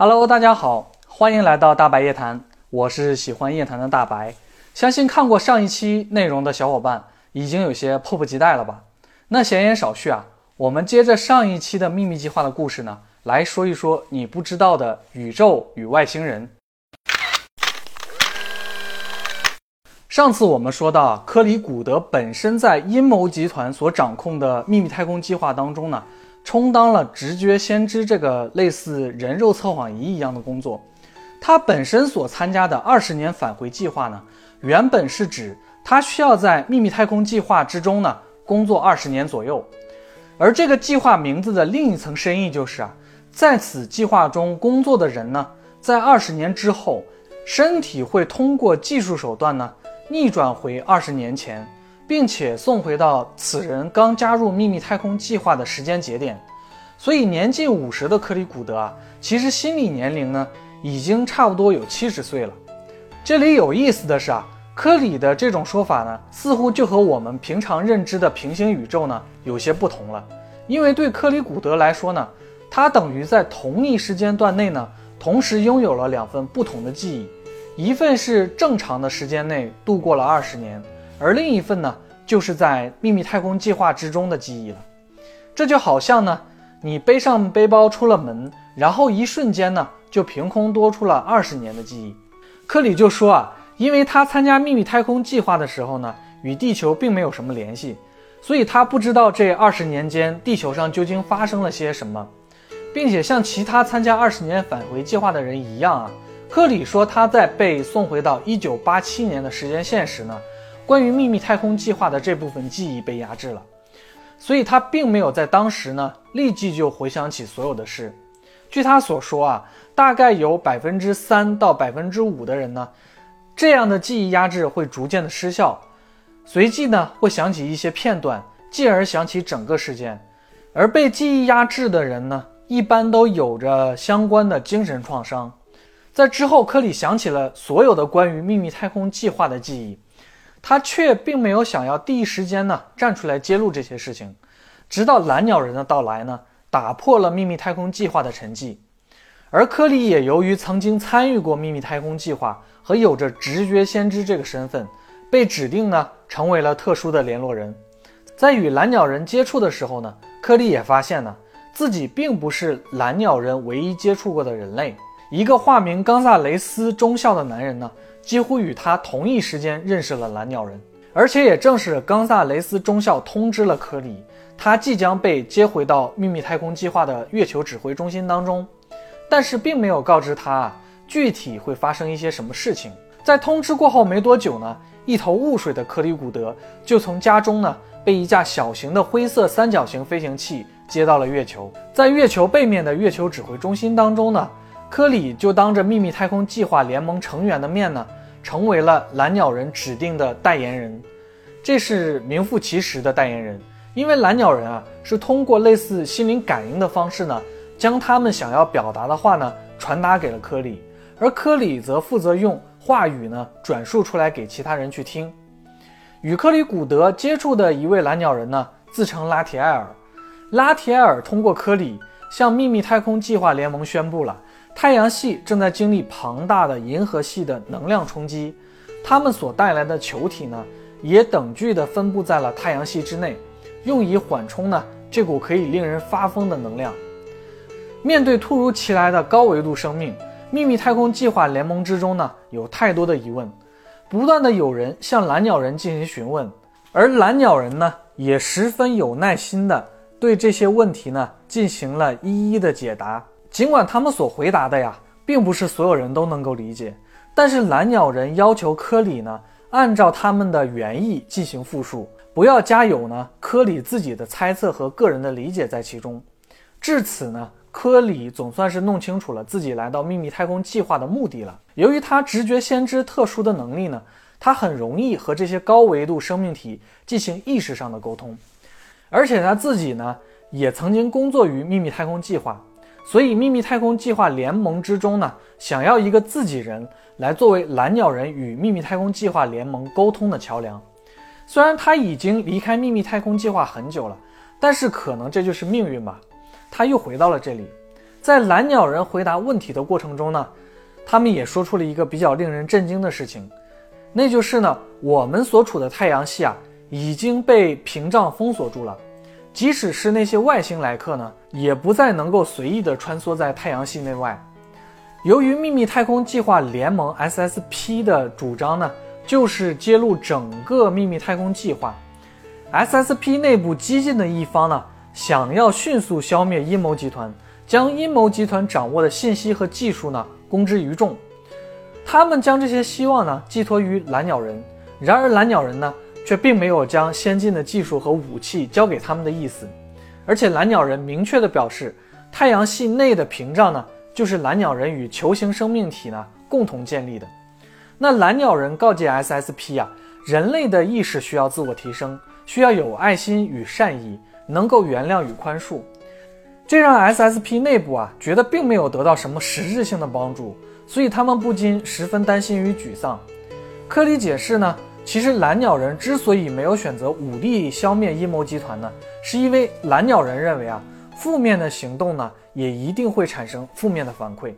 Hello，大家好，欢迎来到大白夜谈，我是喜欢夜谈的大白。相信看过上一期内容的小伙伴已经有些迫不及待了吧？那闲言少叙啊，我们接着上一期的秘密计划的故事呢，来说一说你不知道的宇宙与外星人。上次我们说到，科里古德本身在阴谋集团所掌控的秘密太空计划当中呢，充当了直觉先知这个类似人肉测谎仪一样的工作。他本身所参加的二十年返回计划呢，原本是指他需要在秘密太空计划之中呢工作二十年左右。而这个计划名字的另一层深意就是啊，在此计划中工作的人呢，在二十年之后，身体会通过技术手段呢。逆转回二十年前，并且送回到此人刚加入秘密太空计划的时间节点，所以年近五十的克里古德啊，其实心理年龄呢已经差不多有七十岁了。这里有意思的是啊，科里的这种说法呢，似乎就和我们平常认知的平行宇宙呢有些不同了。因为对克里古德来说呢，他等于在同一时间段内呢，同时拥有了两份不同的记忆。一份是正常的时间内度过了二十年，而另一份呢，就是在秘密太空计划之中的记忆了。这就好像呢，你背上背包出了门，然后一瞬间呢，就凭空多出了二十年的记忆。科里就说啊，因为他参加秘密太空计划的时候呢，与地球并没有什么联系，所以他不知道这二十年间地球上究竟发生了些什么，并且像其他参加二十年返回计划的人一样啊。科里说，他在被送回到一九八七年的时间线时呢，关于秘密太空计划的这部分记忆被压制了，所以他并没有在当时呢立即就回想起所有的事。据他所说啊，大概有百分之三到百分之五的人呢，这样的记忆压制会逐渐的失效，随即呢会想起一些片段，继而想起整个事件。而被记忆压制的人呢，一般都有着相关的精神创伤。在之后，科里想起了所有的关于秘密太空计划的记忆，他却并没有想要第一时间呢站出来揭露这些事情，直到蓝鸟人的到来呢，打破了秘密太空计划的沉寂。而科里也由于曾经参与过秘密太空计划和有着直觉先知这个身份，被指定呢成为了特殊的联络人。在与蓝鸟人接触的时候呢，科里也发现呢自己并不是蓝鸟人唯一接触过的人类。一个化名冈萨雷斯中校的男人呢，几乎与他同一时间认识了蓝鸟人，而且也正是冈萨雷斯中校通知了科里，他即将被接回到秘密太空计划的月球指挥中心当中，但是并没有告知他具体会发生一些什么事情。在通知过后没多久呢，一头雾水的克里古德就从家中呢被一架小型的灰色三角形飞行器接到了月球，在月球背面的月球指挥中心当中呢。科里就当着秘密太空计划联盟成员的面呢，成为了蓝鸟人指定的代言人。这是名副其实的代言人，因为蓝鸟人啊是通过类似心灵感应的方式呢，将他们想要表达的话呢传达给了科里，而科里则负责用话语呢转述出来给其他人去听。与科里古德接触的一位蓝鸟人呢，自称拉提埃尔。拉提埃尔通过科里向秘密太空计划联盟宣布了。太阳系正在经历庞大的银河系的能量冲击，它们所带来的球体呢，也等距地分布在了太阳系之内，用以缓冲呢这股可以令人发疯的能量。面对突如其来的高维度生命，秘密太空计划联盟之中呢有太多的疑问，不断的有人向蓝鸟人进行询问，而蓝鸟人呢也十分有耐心的对这些问题呢进行了一一的解答。尽管他们所回答的呀，并不是所有人都能够理解，但是蓝鸟人要求科里呢，按照他们的原意进行复述，不要加有呢科里自己的猜测和个人的理解在其中。至此呢，科里总算是弄清楚了自己来到秘密太空计划的目的了。由于他直觉先知特殊的能力呢，他很容易和这些高维度生命体进行意识上的沟通，而且他自己呢，也曾经工作于秘密太空计划。所以，秘密太空计划联盟之中呢，想要一个自己人来作为蓝鸟人与秘密太空计划联盟沟通的桥梁。虽然他已经离开秘密太空计划很久了，但是可能这就是命运吧，他又回到了这里。在蓝鸟人回答问题的过程中呢，他们也说出了一个比较令人震惊的事情，那就是呢，我们所处的太阳系啊已经被屏障封锁住了，即使是那些外星来客呢，也不再能够随意的穿梭在太阳系内外。由于秘密太空计划联盟 SSP 的主张呢，就是揭露整个秘密太空计划，SSP 内部激进的一方呢，想要迅速消灭阴谋集团。将阴谋集团掌握的信息和技术呢公之于众，他们将这些希望呢寄托于蓝鸟人，然而蓝鸟人呢却并没有将先进的技术和武器交给他们的意思，而且蓝鸟人明确地表示，太阳系内的屏障呢就是蓝鸟人与球形生命体呢共同建立的。那蓝鸟人告诫 SSP 啊，人类的意识需要自我提升，需要有爱心与善意，能够原谅与宽恕。这让 SSP 内部啊觉得并没有得到什么实质性的帮助，所以他们不禁十分担心与沮丧。科里解释呢，其实蓝鸟人之所以没有选择武力消灭阴谋集团呢，是因为蓝鸟人认为啊，负面的行动呢也一定会产生负面的反馈，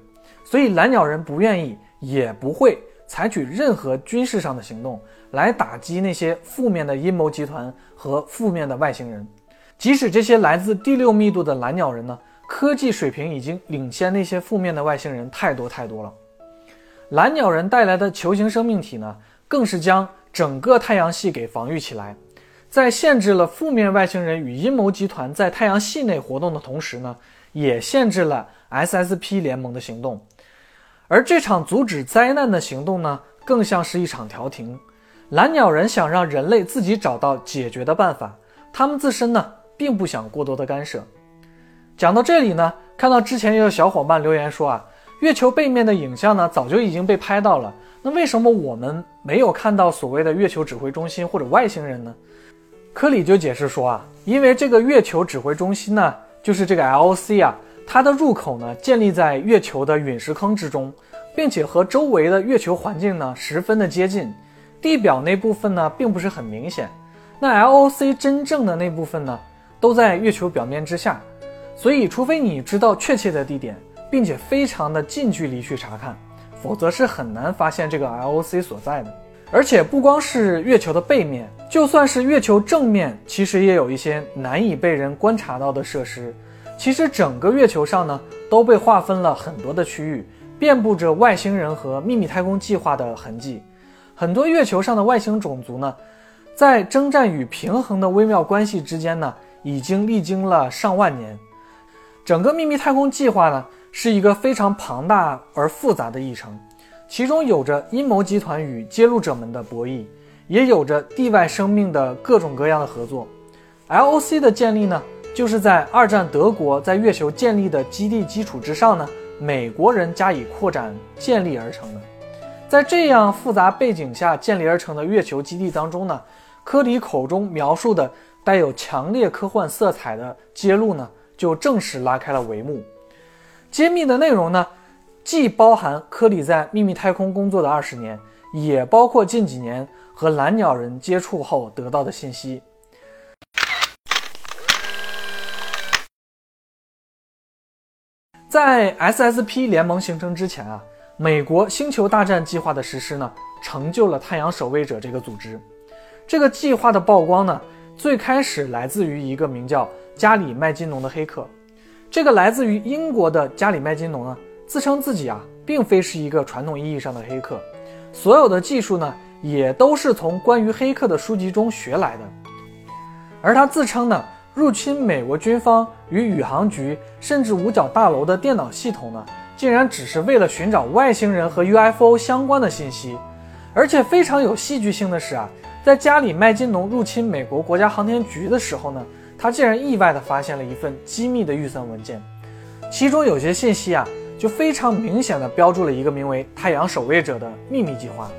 所以蓝鸟人不愿意也不会采取任何军事上的行动来打击那些负面的阴谋集团和负面的外星人。即使这些来自第六密度的蓝鸟人呢，科技水平已经领先那些负面的外星人太多太多了。蓝鸟人带来的球形生命体呢，更是将整个太阳系给防御起来，在限制了负面外星人与阴谋集团在太阳系内活动的同时呢，也限制了 SSP 联盟的行动。而这场阻止灾难的行动呢，更像是一场调停。蓝鸟人想让人类自己找到解决的办法，他们自身呢？并不想过多的干涉。讲到这里呢，看到之前也有小伙伴留言说啊，月球背面的影像呢早就已经被拍到了，那为什么我们没有看到所谓的月球指挥中心或者外星人呢？科里就解释说啊，因为这个月球指挥中心呢，就是这个 LOC 啊，它的入口呢建立在月球的陨石坑之中，并且和周围的月球环境呢十分的接近，地表那部分呢并不是很明显。那 LOC 真正的那部分呢？都在月球表面之下，所以除非你知道确切的地点，并且非常的近距离去查看，否则是很难发现这个 LOC 所在的。而且不光是月球的背面，就算是月球正面，其实也有一些难以被人观察到的设施。其实整个月球上呢，都被划分了很多的区域，遍布着外星人和秘密太空计划的痕迹。很多月球上的外星种族呢，在征战与平衡的微妙关系之间呢。已经历经了上万年，整个秘密太空计划呢是一个非常庞大而复杂的议程，其中有着阴谋集团与揭露者们的博弈，也有着地外生命的各种各样的合作。LOC 的建立呢，就是在二战德国在月球建立的基地基础之上呢，美国人加以扩展建立而成的。在这样复杂背景下建立而成的月球基地当中呢，科里口中描述的。带有强烈科幻色彩的揭露呢，就正式拉开了帷幕。揭秘的内容呢，既包含科里在秘密太空工作的二十年，也包括近几年和蓝鸟人接触后得到的信息。在 SSP 联盟形成之前啊，美国星球大战计划的实施呢，成就了太阳守卫者这个组织。这个计划的曝光呢。最开始来自于一个名叫加里麦金农的黑客，这个来自于英国的加里麦金农呢，自称自己啊，并非是一个传统意义上的黑客，所有的技术呢，也都是从关于黑客的书籍中学来的。而他自称呢，入侵美国军方与宇航局甚至五角大楼的电脑系统呢，竟然只是为了寻找外星人和 UFO 相关的信息，而且非常有戏剧性的是啊。在加里麦金农入侵美国国家航天局的时候呢，他竟然意外地发现了一份机密的预算文件，其中有些信息啊，就非常明显的标注了一个名为“太阳守卫者”的秘密计划，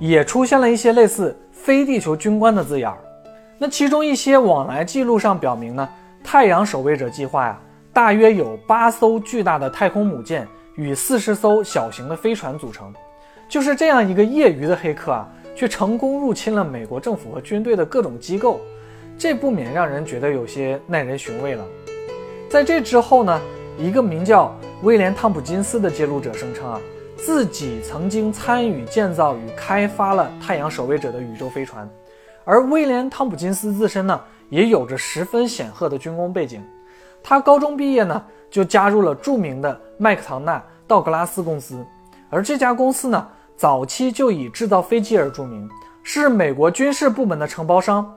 也出现了一些类似“非地球军官”的字眼儿。那其中一些往来记录上表明呢，太阳守卫者计划呀，大约有八艘巨大的太空母舰与四十艘小型的飞船组成。就是这样一个业余的黑客啊。却成功入侵了美国政府和军队的各种机构，这不免让人觉得有些耐人寻味了。在这之后呢，一个名叫威廉·汤普金斯的揭露者声称啊，自己曾经参与建造与开发了太阳守卫者的宇宙飞船，而威廉·汤普金斯自身呢，也有着十分显赫的军工背景。他高中毕业呢，就加入了著名的麦克唐纳道格拉斯公司，而这家公司呢，早期就以制造飞机而著名，是美国军事部门的承包商。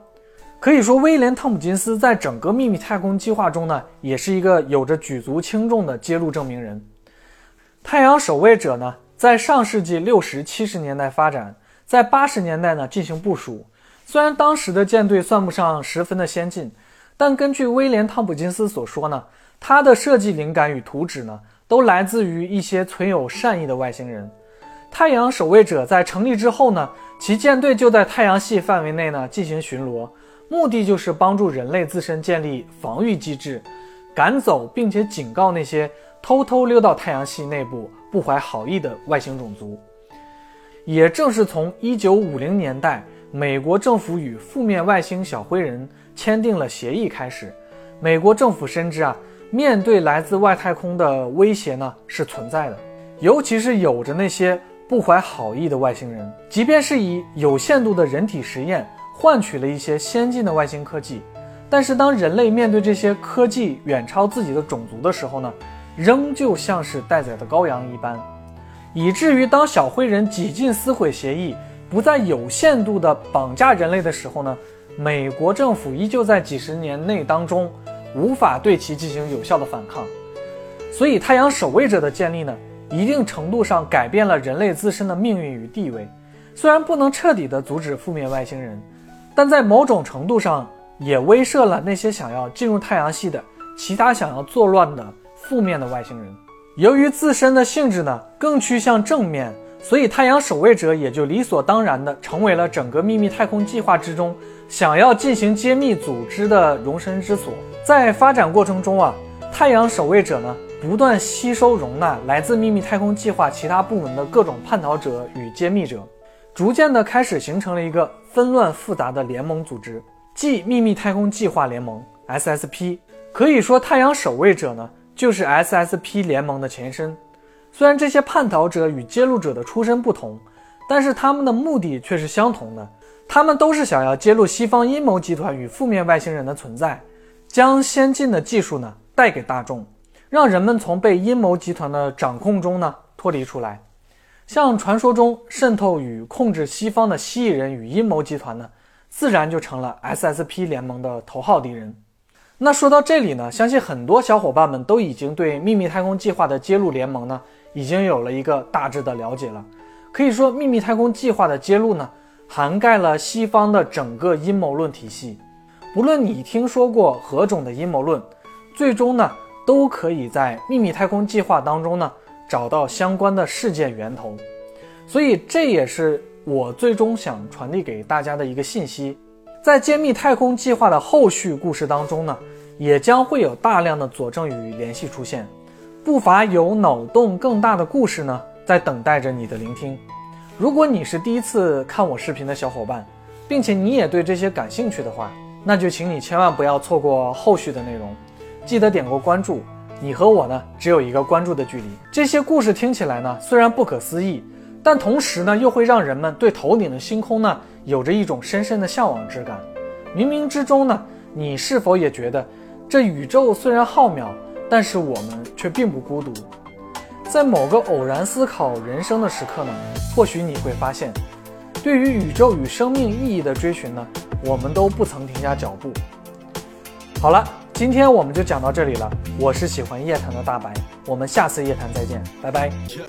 可以说，威廉·汤普金斯在整个秘密太空计划中呢，也是一个有着举足轻重的揭露证明人。太阳守卫者呢，在上世纪六十七十年代发展，在八十年代呢进行部署。虽然当时的舰队算不上十分的先进，但根据威廉·汤普金斯所说呢，他的设计灵感与图纸呢，都来自于一些存有善意的外星人。太阳守卫者在成立之后呢，其舰队就在太阳系范围内呢进行巡逻。目的就是帮助人类自身建立防御机制，赶走并且警告那些偷偷溜到太阳系内部、不怀好意的外星种族。也正是从1950年代美国政府与负面外星小灰人签订了协议开始，美国政府深知啊，面对来自外太空的威胁呢是存在的，尤其是有着那些不怀好意的外星人，即便是以有限度的人体实验。换取了一些先进的外星科技，但是当人类面对这些科技远超自己的种族的时候呢，仍旧像是待宰的羔羊一般，以至于当小灰人几近撕毁协议，不再有限度的绑架人类的时候呢，美国政府依旧在几十年内当中无法对其进行有效的反抗。所以，太阳守卫者的建立呢，一定程度上改变了人类自身的命运与地位，虽然不能彻底的阻止覆灭外星人。但在某种程度上，也威慑了那些想要进入太阳系的其他想要作乱的负面的外星人。由于自身的性质呢更趋向正面，所以太阳守卫者也就理所当然的成为了整个秘密太空计划之中想要进行揭秘组织的容身之所。在发展过程中啊，太阳守卫者呢不断吸收容纳来自秘密太空计划其他部门的各种叛逃者与揭秘者。逐渐的开始形成了一个纷乱复杂的联盟组织，即秘密太空计划联盟 （SSP）。可以说，太阳守卫者呢就是 SSP 联盟的前身。虽然这些叛逃者与揭露者的出身不同，但是他们的目的却是相同的。他们都是想要揭露西方阴谋集团与负面外星人的存在，将先进的技术呢带给大众，让人们从被阴谋集团的掌控中呢脱离出来。像传说中渗透与控制西方的蜥蜴人与阴谋集团呢，自然就成了 SSP 联盟的头号敌人。那说到这里呢，相信很多小伙伴们都已经对秘密太空计划的揭露联盟呢，已经有了一个大致的了解了。可以说，秘密太空计划的揭露呢，涵盖了西方的整个阴谋论体系。不论你听说过何种的阴谋论，最终呢，都可以在秘密太空计划当中呢。找到相关的事件源头，所以这也是我最终想传递给大家的一个信息。在揭秘太空计划的后续故事当中呢，也将会有大量的佐证与联系出现，不乏有脑洞更大的故事呢，在等待着你的聆听。如果你是第一次看我视频的小伙伴，并且你也对这些感兴趣的话，那就请你千万不要错过后续的内容，记得点过关注。你和我呢，只有一个关注的距离。这些故事听起来呢，虽然不可思议，但同时呢，又会让人们对头顶的星空呢，有着一种深深的向往之感。冥冥之中呢，你是否也觉得，这宇宙虽然浩渺，但是我们却并不孤独？在某个偶然思考人生的时刻呢，或许你会发现，对于宇宙与生命意义的追寻呢，我们都不曾停下脚步。好了。今天我们就讲到这里了。我是喜欢夜谈的大白，我们下次夜谈再见，拜拜。